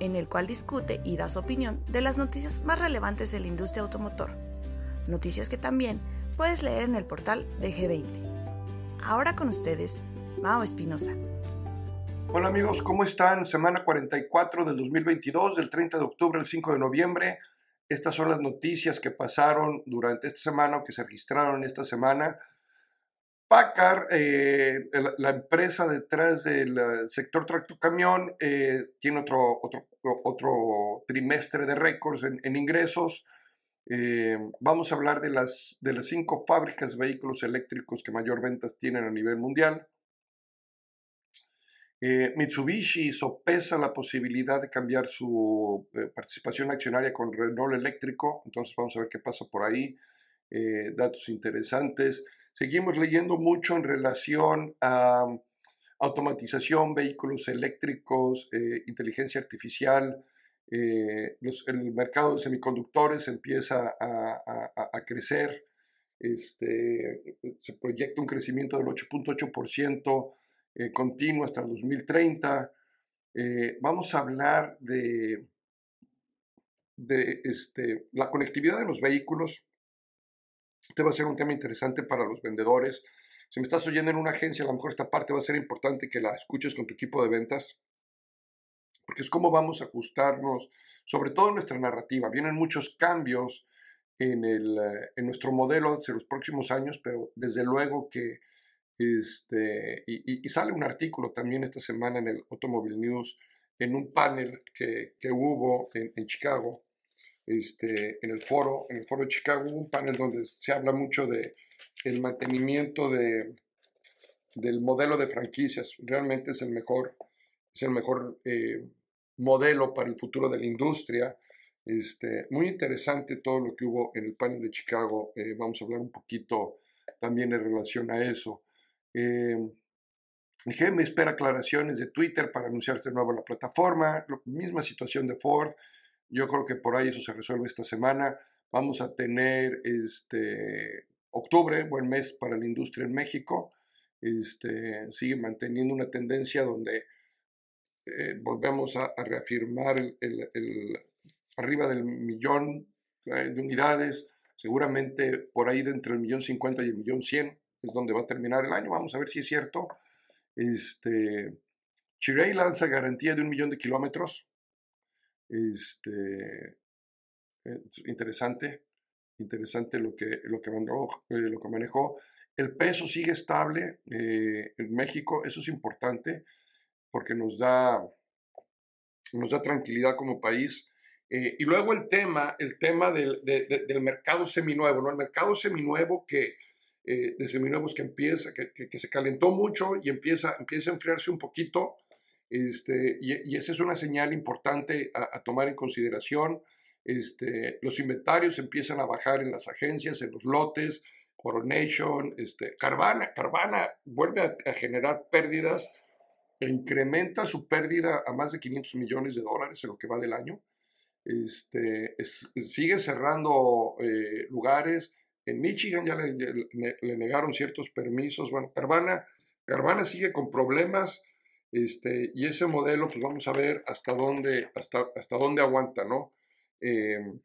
en el cual discute y da su opinión de las noticias más relevantes de la industria automotor. Noticias que también puedes leer en el portal de G20. Ahora con ustedes, Mao Espinosa. Hola amigos, ¿cómo están? Semana 44 del 2022, del 30 de octubre al 5 de noviembre. Estas son las noticias que pasaron durante esta semana o que se registraron esta semana. Packard, eh, la empresa detrás del eh, sector tractocamión, eh, tiene otro, otro, otro, trimestre de récords en, ingresos. Eh, vamos a hablar de las, de las cinco fábricas de vehículos eléctricos que mayor ventas tienen a nivel mundial. Mitsubishi sopesa la posibilidad de cambiar su participación accionaria con Renault eléctrico, entonces vamos a ver qué pasa por ahí. datos interesantes. Seguimos leyendo mucho en relación a automatización, vehículos eléctricos, eh, inteligencia artificial. Eh, el mercado de semiconductores empieza a, crecer. Este, se proyecta un crecimiento del 8.8% eh, continuo hasta el 2030. vamos a hablar de, de este, la conectividad de los vehículos este va a ser un tema interesante para los vendedores. Si me estás oyendo en una agencia, a lo mejor esta parte va a ser importante que la escuches con tu equipo de ventas, porque es cómo vamos a ajustarnos, sobre todo nuestra narrativa. Vienen muchos cambios en, el, en nuestro modelo hacia los próximos años, pero desde luego que, este, y, sale un artículo también esta semana en el Automobile News, en un panel que, que hubo en Chicago, este, en el foro, en el foro de Chicago, un panel donde se habla mucho de el mantenimiento de, del modelo de franquicias. Realmente es el mejor, es el mejor eh, modelo para el futuro de la industria. Este, muy interesante todo lo que hubo en el panel de Chicago. Eh, vamos a hablar un poquito también en relación a eso. Eh, me espera aclaraciones de Twitter para anunciarse de nuevo la plataforma. misma situación de Ford. Yo creo que por ahí eso se resuelve esta semana. Vamos a tener este octubre, buen mes para la industria en México. Este, sigue manteniendo una tendencia donde eh, volvemos a, reafirmar el, arriba del millón eh, de unidades, seguramente por ahí de entre el millón cincuenta y el millón cien es donde va a terminar el año. Vamos a ver si es cierto. Este, Chirey lanza garantía de un millón de kilómetros este, eh, interesante, interesante lo que, lo que, manejó, eh, lo que manejó. El peso sigue estable eh, en México, eso es importante porque nos da, nos da tranquilidad como país. y luego el tema, el tema del, del mercado seminuevo, ¿no? El mercado seminuevo que, seminuevos que empieza, que, que, se calentó mucho y empieza, empieza a enfriarse un poquito. Este, y, esa es una señal importante a, tomar en consideración. Este, los inventarios empiezan a bajar en las agencias, en los lotes, Coronation, este, Carvana, Carvana vuelve a, generar pérdidas e incrementa su pérdida a más de 500 millones de dólares en lo que va del año. Este, sigue cerrando eh, lugares. En Michigan ya le, le, negaron ciertos permisos. Bueno, Carvana, Carvana sigue con problemas este, y ese modelo, pues vamos a ver hasta dónde, hasta, hasta dónde aguanta, ¿no? Em,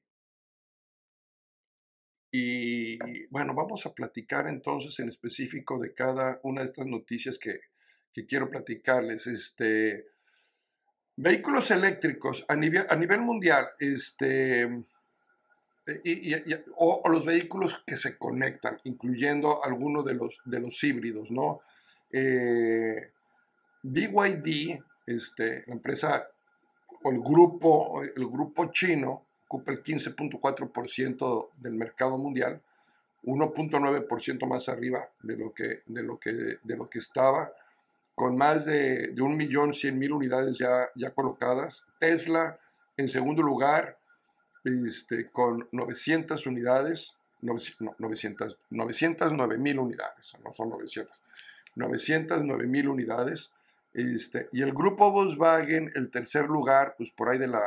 y bueno, vamos a platicar entonces en específico de cada una de estas noticias que, que quiero platicarles. Este, vehículos eléctricos a nivel, a nivel mundial, este, y, o, los vehículos que se conectan, incluyendo algunos de los, de los híbridos, ¿no? Eh, BYD, este, la empresa o el grupo, el grupo chino, ocupa el 15.4% del mercado mundial, 1.9% más arriba de lo que, de lo que, de lo que estaba, con más de, de 1.100.000 unidades ya, ya colocadas. Tesla En segundo lugar, este, con 900 unidades, 900, 909 mil unidades, no son 900, 909 mil unidades. Este, y el grupo Volkswagen, el tercer lugar, pues por ahí de la,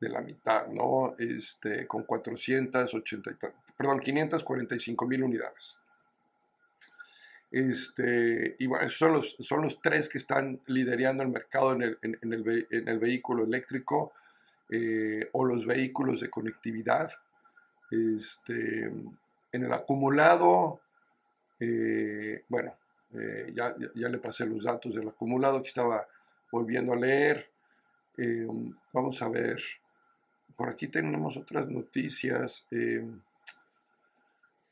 de la mitad, ¿no? Este, con 480, perdón, 545 mil unidades. Este, y son los, son los tres que están liderando el mercado en el, en, el, en el vehículo eléctrico eh, o los vehículos de conectividad. Este, en el acumulado, eh, bueno, eh, ya, ya, le pasé los datos del acumulado que estaba volviendo a leer. vamos a ver, por aquí tenemos otras noticias que,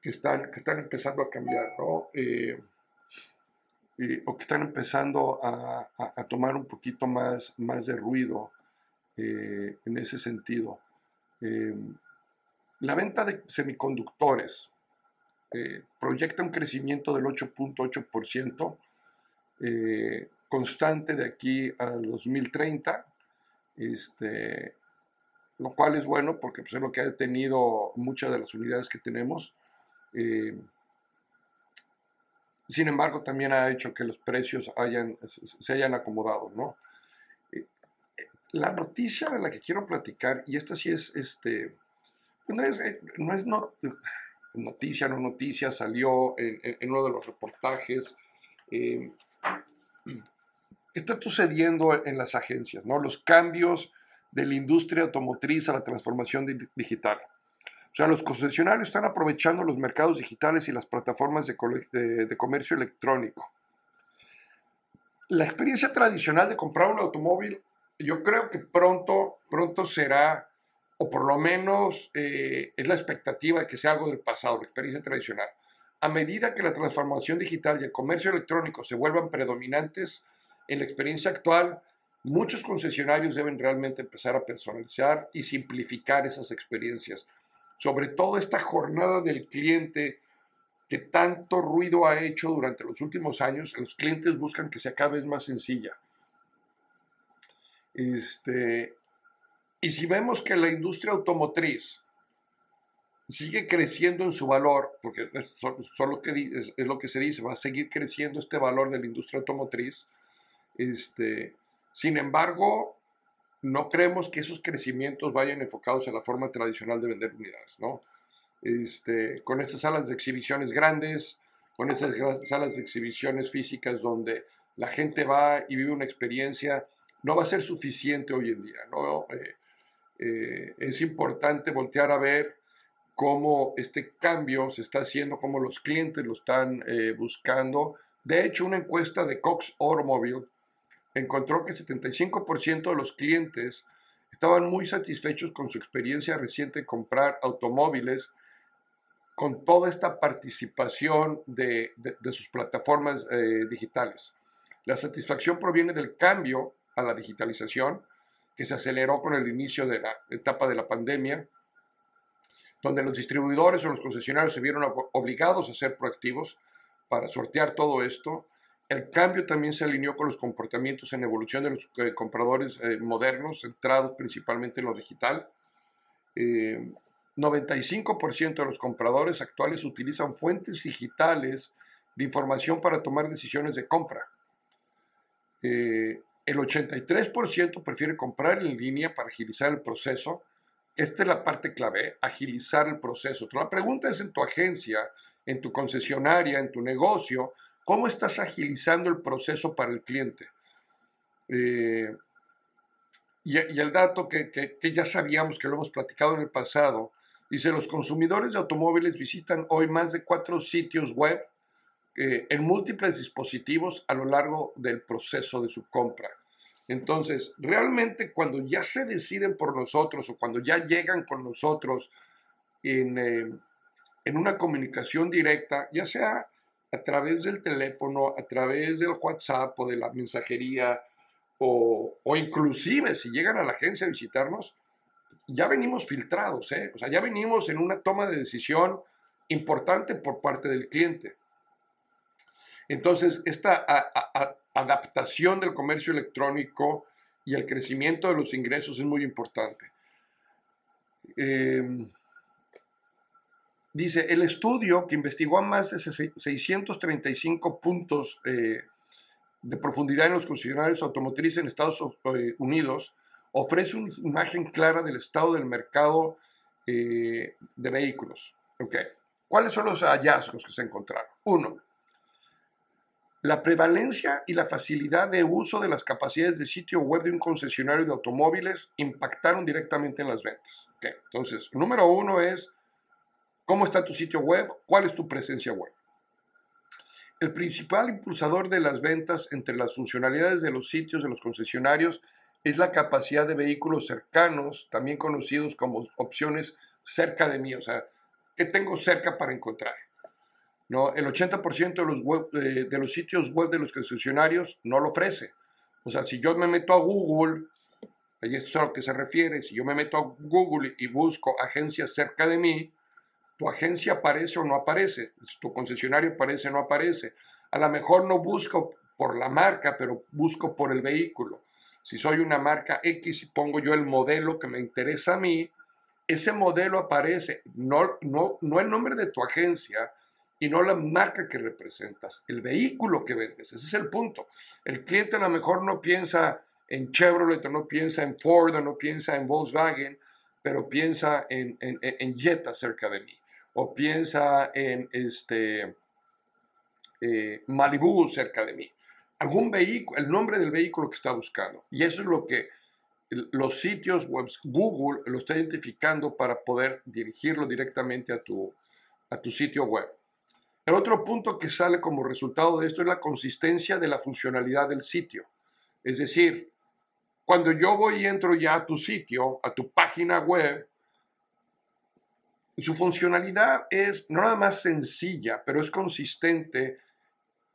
están, que están empezando a cambiar, ¿no? o que están empezando a, a, tomar un poquito más, más de ruido eh, en ese sentido. Eh, la venta de semiconductores eh, proyecta un crecimiento del 8.8% constante de aquí al 2030, este, lo cual es bueno porque pues, es lo que ha detenido muchas de las unidades que tenemos. Sin embargo, también ha hecho que los precios hayan, se hayan acomodado, ¿no? Eh, la noticia de la que quiero platicar, y esta sí es, este, pues no es, eh, no es noticia, no noticia, salió en, uno de los reportajes. ¿Qué está sucediendo en las agencias? ¿no? Los cambios de la industria automotriz a la transformación digital. O sea, los concesionarios están aprovechando los mercados digitales y las plataformas de, comercio electrónico. La experiencia tradicional de comprar un automóvil, yo creo que pronto, pronto será, o por lo menos eh, es la expectativa de que sea algo del pasado, la experiencia tradicional. A medida que la transformación digital y el comercio electrónico se vuelvan predominantes en la experiencia actual, muchos concesionarios deben realmente empezar a personalizar y simplificar esas experiencias sobre todo esta jornada del cliente que tanto ruido ha hecho durante los últimos años, los clientes buscan que sea cada vez más sencilla. Este, y si vemos que la industria automotriz sigue creciendo en su valor, porque lo que, es, lo que se dice, va a seguir creciendo este valor de la industria automotriz, este, sin embargo, no creemos que esos crecimientos vayan enfocados en la forma tradicional de vender unidades, ¿no? Este, con esas salas de exhibiciones grandes, con esas salas de exhibiciones físicas donde la gente va y vive una experiencia, no va a ser suficiente hoy en día, ¿no? Eh, eh, es importante voltear a ver cómo este cambio se está haciendo, cómo los clientes lo están eh, buscando. De hecho, una encuesta de Cox Automobile encontró que 75% de los clientes estaban muy satisfechos con su experiencia reciente en comprar automóviles con toda esta participación de, sus plataformas eh, digitales. La satisfacción proviene del cambio a la digitalización que se aceleró con el inicio de la etapa de la pandemia, donde los distribuidores o los concesionarios se vieron obligados a ser proactivos para sortear todo esto el cambio también se alineó con los comportamientos en evolución de los eh, compradores eh, modernos, centrados principalmente en lo digital. 95% eh, de los compradores actuales utilizan fuentes digitales de información para tomar decisiones de compra. El 83% prefiere comprar en línea para agilizar el proceso. Esta es la parte clave, agilizar el proceso. La pregunta es en tu agencia, en tu concesionaria, en tu negocio, ¿Cómo estás agilizando el proceso para el cliente? Eh, y, el dato que, ya sabíamos que lo hemos platicado en el pasado, dice, los consumidores de automóviles visitan hoy más de cuatro sitios web eh, en múltiples dispositivos a lo largo del proceso de su compra. Entonces, realmente cuando ya se deciden por nosotros o cuando ya llegan con nosotros en, eh, en una comunicación directa, ya sea a través del teléfono, a través del WhatsApp o de la mensajería, o, inclusive si llegan a la agencia a visitarnos, ya venimos filtrados, ¿eh? o sea, ya venimos en una toma de decisión importante por parte del cliente. Entonces, esta adaptación del comercio electrónico y el crecimiento de los ingresos es muy importante. Em, dice, el estudio que investigó a más de 635 puntos eh, de profundidad en los concesionarios automotrices en Estados eh, Unidos ofrece una imagen clara del estado del mercado eh, de vehículos. Okay. ¿Cuáles son los hallazgos que se encontraron? Uno, la prevalencia y la facilidad de uso de las capacidades de sitio web de un concesionario de automóviles impactaron directamente en las ventas. Entonces, número uno es cómo está tu sitio web, cuál es tu presencia web. El principal impulsador de las ventas entre las funcionalidades de los sitios de los concesionarios es la capacidad de vehículos cercanos, también conocidos como opciones cerca de mí, o sea, ¿qué tengo cerca para encontrar? ¿No? El 80% de los, de, los sitios web de los concesionarios no lo ofrece. O sea, si yo me meto a Google, y esto es a lo que se refiere, si yo me meto a Google y busco agencias cerca de mí, tu agencia aparece o no aparece, tu concesionario aparece o no aparece. A lo mejor no busco por la marca, pero busco por el vehículo. Si soy una marca X y pongo yo el modelo que me interesa a mí, ese modelo aparece, no, no, no el nombre de tu agencia y no la marca que representas, el vehículo que vendes. Ese es el punto. El cliente a lo mejor no piensa en Chevrolet, no piensa en Ford, no piensa en Volkswagen, pero piensa en, en, Jetta cerca de mí o piensa en este eh, Malibu cerca de mí. Algún vehículo, el nombre del vehículo que está buscando. Y eso es lo que los sitios web, Google lo está identificando para poder dirigirlo directamente a tu, a tu sitio web. El otro punto que sale como resultado de esto es la consistencia de la funcionalidad del sitio. Es decir, cuando yo voy y entro ya a tu sitio, a tu página web, su funcionalidad es nada más sencilla, pero es consistente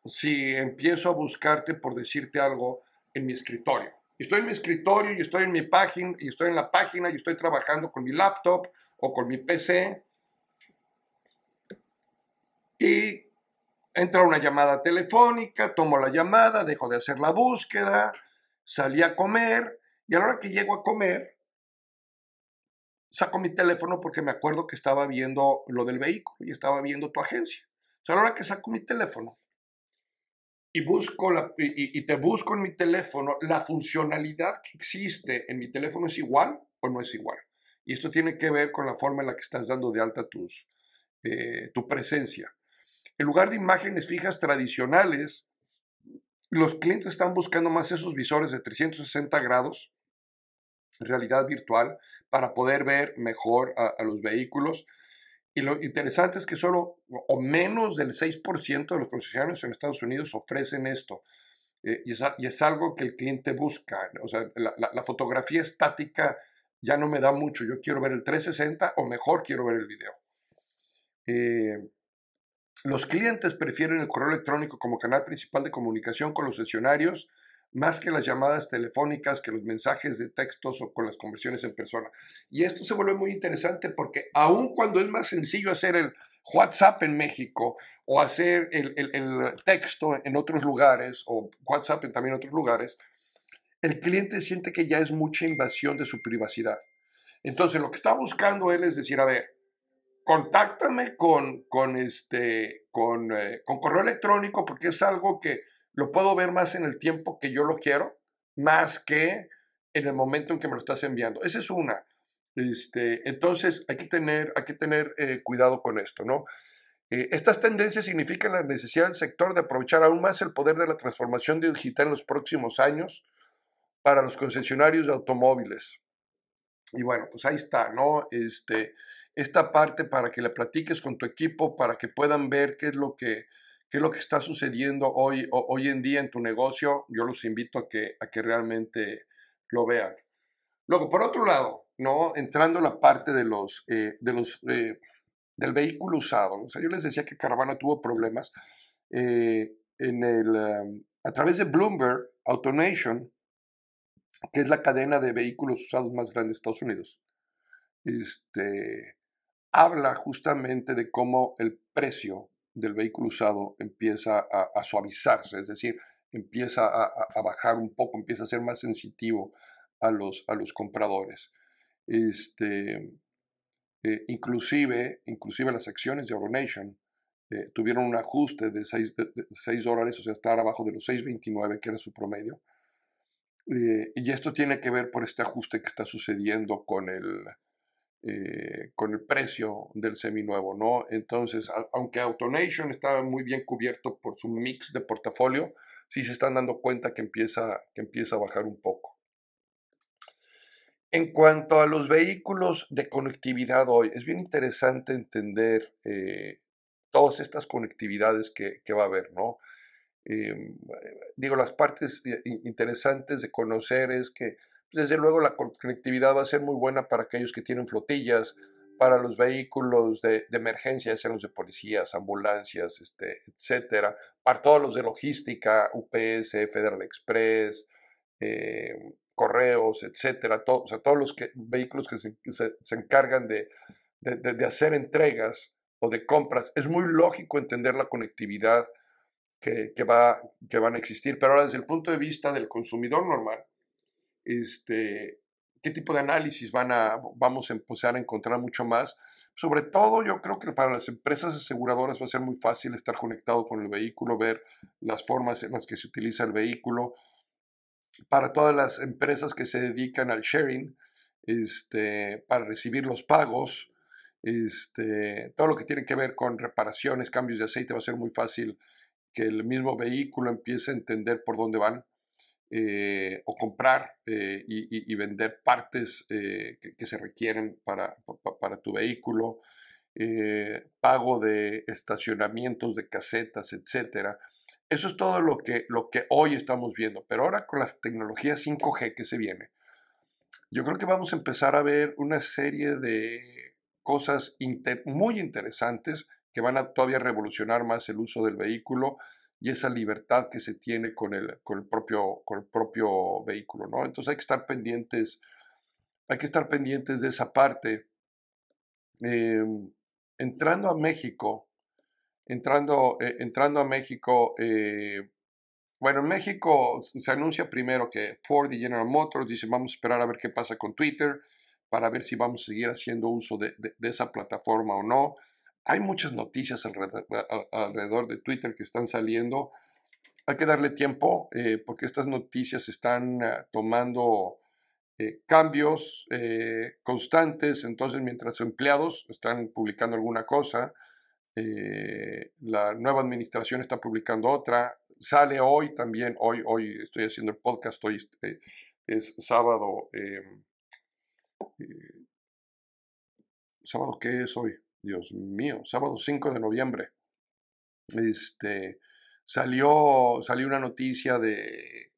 si empiezo a buscarte por decirte algo en mi escritorio. Estoy en mi escritorio y estoy en mi página y estoy en la página y estoy trabajando con mi laptop o con mi PC y entra una llamada telefónica, tomo la llamada, dejo de hacer la búsqueda, salí a comer y a la hora que llego a comer saco mi teléfono porque me acuerdo que estaba viendo lo del vehículo y estaba viendo tu agencia. Sea, a la hora que saco mi teléfono y, busco la, y, te busco en mi teléfono, la funcionalidad que existe en mi teléfono es igual o no es igual. Y esto tiene que ver con la forma en la que estás dando de alta tus, eh, tu presencia. En lugar de imágenes fijas tradicionales, los clientes están buscando más esos visores de 360 grados realidad virtual para poder ver mejor a, los vehículos. Y lo interesante es que solo o menos del 6% de los concesionarios en Estados Unidos ofrecen esto. Eh, y, es, algo que el cliente busca. O sea, la, fotografía estática ya no me da mucho. Yo quiero ver el 360 o mejor quiero ver el video. Eh, los clientes prefieren el correo electrónico como canal principal de comunicación con los sesionarios más que las llamadas telefónicas, que los mensajes de textos o con las conversiones en persona. Y esto se vuelve muy interesante porque aun cuando es más sencillo hacer el WhatsApp en México o hacer el, texto en otros lugares o WhatsApp también en otros lugares, el cliente siente que ya es mucha invasión de su privacidad. Entonces lo que está buscando él es decir, a ver, contáctame con, con, este, eh, con correo electrónico porque es algo que lo puedo ver más en el tiempo que yo lo quiero, más que en el momento en que me lo estás enviando. Esa es una. Este, entonces hay que tener, hay que tener eh, cuidado con esto, ¿no? Eh, estas tendencias significan la necesidad del sector de aprovechar aún más el poder de la transformación digital en los próximos años para los concesionarios de automóviles. Y bueno, pues ahí está, ¿no? Este, esta parte para que le platiques con tu equipo, para que puedan ver qué es lo que, qué es lo que está sucediendo hoy, hoy en día en tu negocio, yo los invito a que, a que realmente lo vean. Luego, por otro lado, ¿no? entrando en la parte de los, eh, de los, eh, del vehículo usado, yo les decía que Caravana tuvo problemas eh, en el, a través de Bloomberg Autonation, que es la cadena de vehículos usados más grande de Estados Unidos, este, habla justamente de cómo el precio del vehículo usado empieza a, suavizarse, es decir, empieza a, bajar un poco, empieza a ser más sensitivo a los, a los compradores. Este, eh, inclusive, inclusive las acciones de AutoNation eh, tuvieron un ajuste de 6, dólares, o sea, estar abajo de los 6.29, que era su promedio. Eh, y esto tiene que ver por este ajuste que está sucediendo con el, con el precio del seminuevo, ¿no? Entonces, aunque AutoNation está muy bien cubierto por su mix de portafolio, sí se están dando cuenta que empieza, que empieza a bajar un poco. En cuanto a los vehículos de conectividad hoy, es bien interesante entender eh, todas estas conectividades que, va a haber, ¿no? Em, digo, las partes eh, interesantes de conocer es que, desde luego, la conectividad va a ser muy buena para aquellos que tienen flotillas, para los vehículos de, emergencia, sean los de policías, ambulancias, este, etcétera, para todos los de logística, UPS, Federal Express, em, correos, etcétera, o sea, todos los vehículos que se, encargan de, de, hacer entregas o de compras. Es muy lógico entender la conectividad que, que, va, que van a existir, pero ahora desde el punto de vista del consumidor normal, este, ¿qué tipo de análisis van a, vamos a empezar a encontrar mucho más? Sobre todo yo creo que para las empresas aseguradoras va a ser muy fácil estar conectado con el vehículo, ver las formas en las que se utiliza el vehículo, para todas las empresas que se dedican al sharing, este, para recibir los pagos, este, todo lo que tiene que ver con reparaciones, cambios de aceite, va a ser muy fácil que el mismo vehículo empiece a entender por dónde van eh, o comprar eh, y, vender partes eh, que, se requieren para, tu vehículo, pago de estacionamientos, de casetas, etcétera. Eso es todo lo que, lo que hoy estamos viendo. Pero ahora con la tecnología 5G que se viene, yo creo que vamos a empezar a ver una serie de cosas muy interesantes que van a todavía revolucionar más el uso del vehículo y esa libertad que se tiene con el, con el, propio, con el propio vehículo. ¿no? Entonces hay que estar pendientes, hay que estar pendientes de esa parte. Em, entrando a México, entrando, eh, entrando a México, eh, bueno, en México se anuncia primero que Ford y General Motors dicen vamos a esperar a ver qué pasa con Twitter para ver si vamos a seguir haciendo uso de, esa plataforma o no. Hay muchas noticias alrededor, de Twitter que están saliendo. Hay que darle tiempo eh, porque estas noticias están tomando cambios constantes. Entonces, mientras empleados están publicando alguna cosa, eh, la nueva administración está publicando otra, sale hoy también, hoy, hoy estoy haciendo el podcast, hoy es sábado, em, eh, sábado, ¿qué es hoy? Dios mío, sábado 5 de noviembre. Este, salió, salió una noticia de,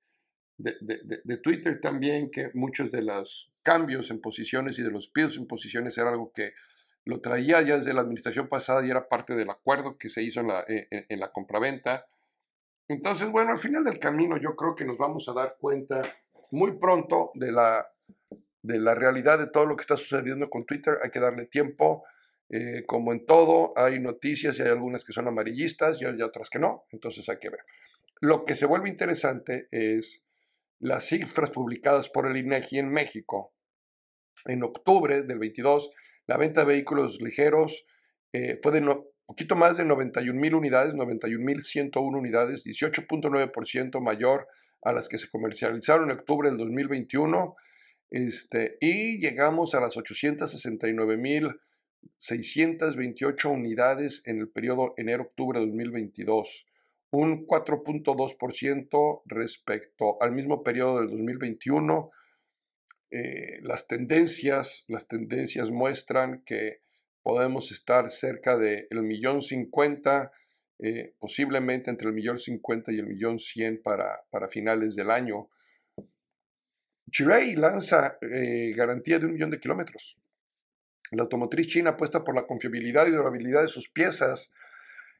de, de, Twitter también que muchos de los cambios en posiciones y de los pies en posiciones era algo que lo traía ya desde la administración pasada y era parte del acuerdo que se hizo en la, en, la compraventa. Entonces, bueno, al final del camino yo creo que nos vamos a dar cuenta muy pronto de la, de la realidad de todo lo que está sucediendo con Twitter. Hay que darle tiempo. Eh, como en todo, hay noticias y hay algunas que son amarillistas y, y otras que no. Entonces hay que ver. Lo que se vuelve interesante es las cifras publicadas por el INEGI en México en octubre del 22 la venta de vehículos ligeros eh, fue de no, poquito más de 91 mil unidades, 91 mil 101 unidades, 18.9% mayor a las que se comercializaron en octubre del 2021. Este, y llegamos a las 869 mil 628 unidades en el periodo enero-octubre de 2022, un 4.2% respecto al mismo periodo del 2021 eh, las tendencias, las tendencias muestran que podemos estar cerca del millón cincuenta, eh, posiblemente entre el millón cincuenta y el millón cien para, para finales del año. Chirei lanza eh, garantía de un millón de kilómetros. La automotriz china apuesta por la confiabilidad y durabilidad de sus piezas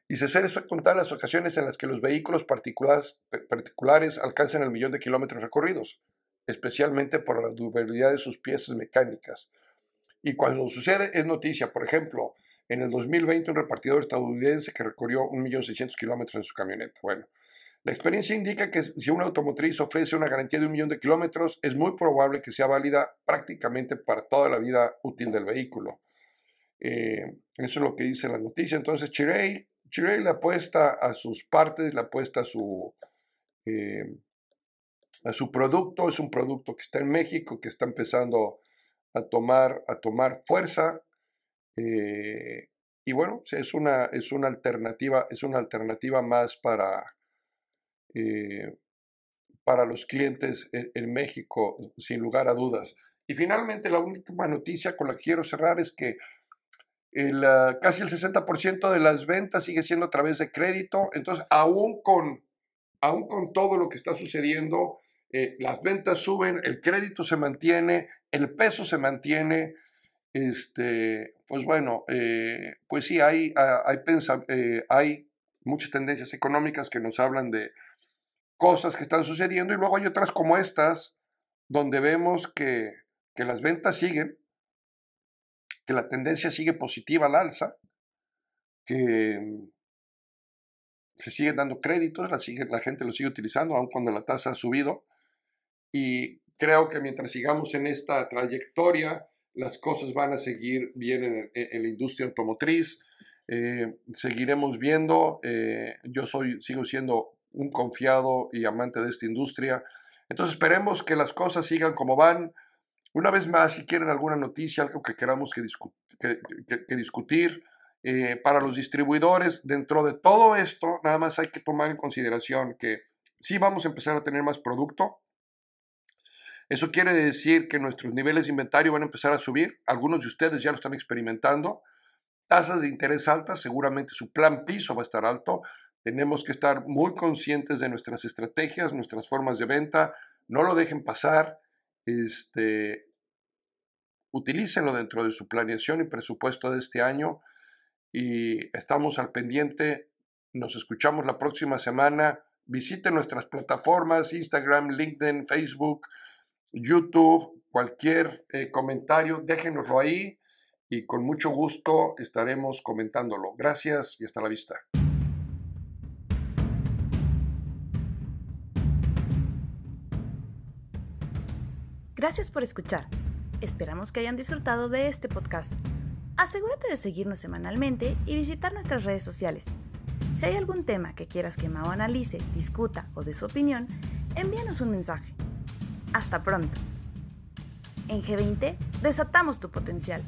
y se suele contar las ocasiones en las que los vehículos particulares, particulares alcanzan el millón de kilómetros recorridos especialmente por la durabilidad de sus piezas mecánicas. Y cuando sucede es noticia, por ejemplo, en el 2020 un repartidor estadounidense que recorrió 1.600.000 kilómetros en su camioneta. Bueno, La experiencia indica que si una automotriz ofrece una garantía de un millón de kilómetros, es muy probable que sea válida prácticamente para toda la vida útil del vehículo. Eh, eso es lo que dice la noticia. Entonces, Chirey, Chirey le apuesta a sus partes, le apuesta a su, eh, a su producto. Es un producto que está en México, que está empezando a tomar, a tomar fuerza. Eh, y bueno, es una, es una alternativa, es una alternativa más para, para los clientes en, México, sin lugar a dudas. Y finalmente, la última noticia con la que quiero cerrar es que el, ah, casi el 60% de las ventas sigue siendo a través de crédito. Entonces, aún con, aún con todo lo que está sucediendo, eh, las ventas suben, el crédito se mantiene, el peso se mantiene. Este, pues bueno, eh, pues sí, hay, ah, hay, eh, hay muchas tendencias económicas que nos hablan de cosas que están sucediendo y luego hay otras como estas, donde vemos que, que las ventas siguen, que la tendencia sigue positiva al alza, que mm, se siguen dando créditos, la, la gente lo sigue utilizando, aun cuando la tasa ha subido. Y creo que mientras sigamos en esta trayectoria, las cosas van a seguir bien en, la industria automotriz. Eh, seguiremos viendo. Eh, yo soy, sigo siendo un confiado y amante de esta industria. Entonces esperemos que las cosas sigan como van. Una vez más, si quieren alguna noticia, algo que queramos que, discutir, eh, para los distribuidores, dentro de todo esto, nada más hay que tomar en consideración que sí vamos a empezar a tener más producto. Eso quiere decir que nuestros niveles de inventario van a empezar a subir. Algunos de ustedes ya lo están experimentando. Tasas de interés altas, seguramente su plan piso va a estar alto. Tenemos que estar muy conscientes de nuestras estrategias, nuestras formas de venta. No lo dejen pasar. Este, utilícenlo dentro de su planeación y presupuesto de este año y estamos al pendiente. Nos escuchamos la próxima semana. Visiten nuestras plataformas, Instagram, LinkedIn, Facebook, YouTube, cualquier eh, comentario, déjenoslo ahí y con mucho gusto estaremos comentándolo. Gracias y hasta la vista. Gracias por escuchar. Esperamos que hayan disfrutado de este podcast. Asegúrate de seguirnos semanalmente y visitar nuestras redes sociales. Si hay algún tema que quieras que Mao analice, discuta o dé su opinión, envíanos un mensaje. Hasta pronto. En G20 desatamos tu potencial.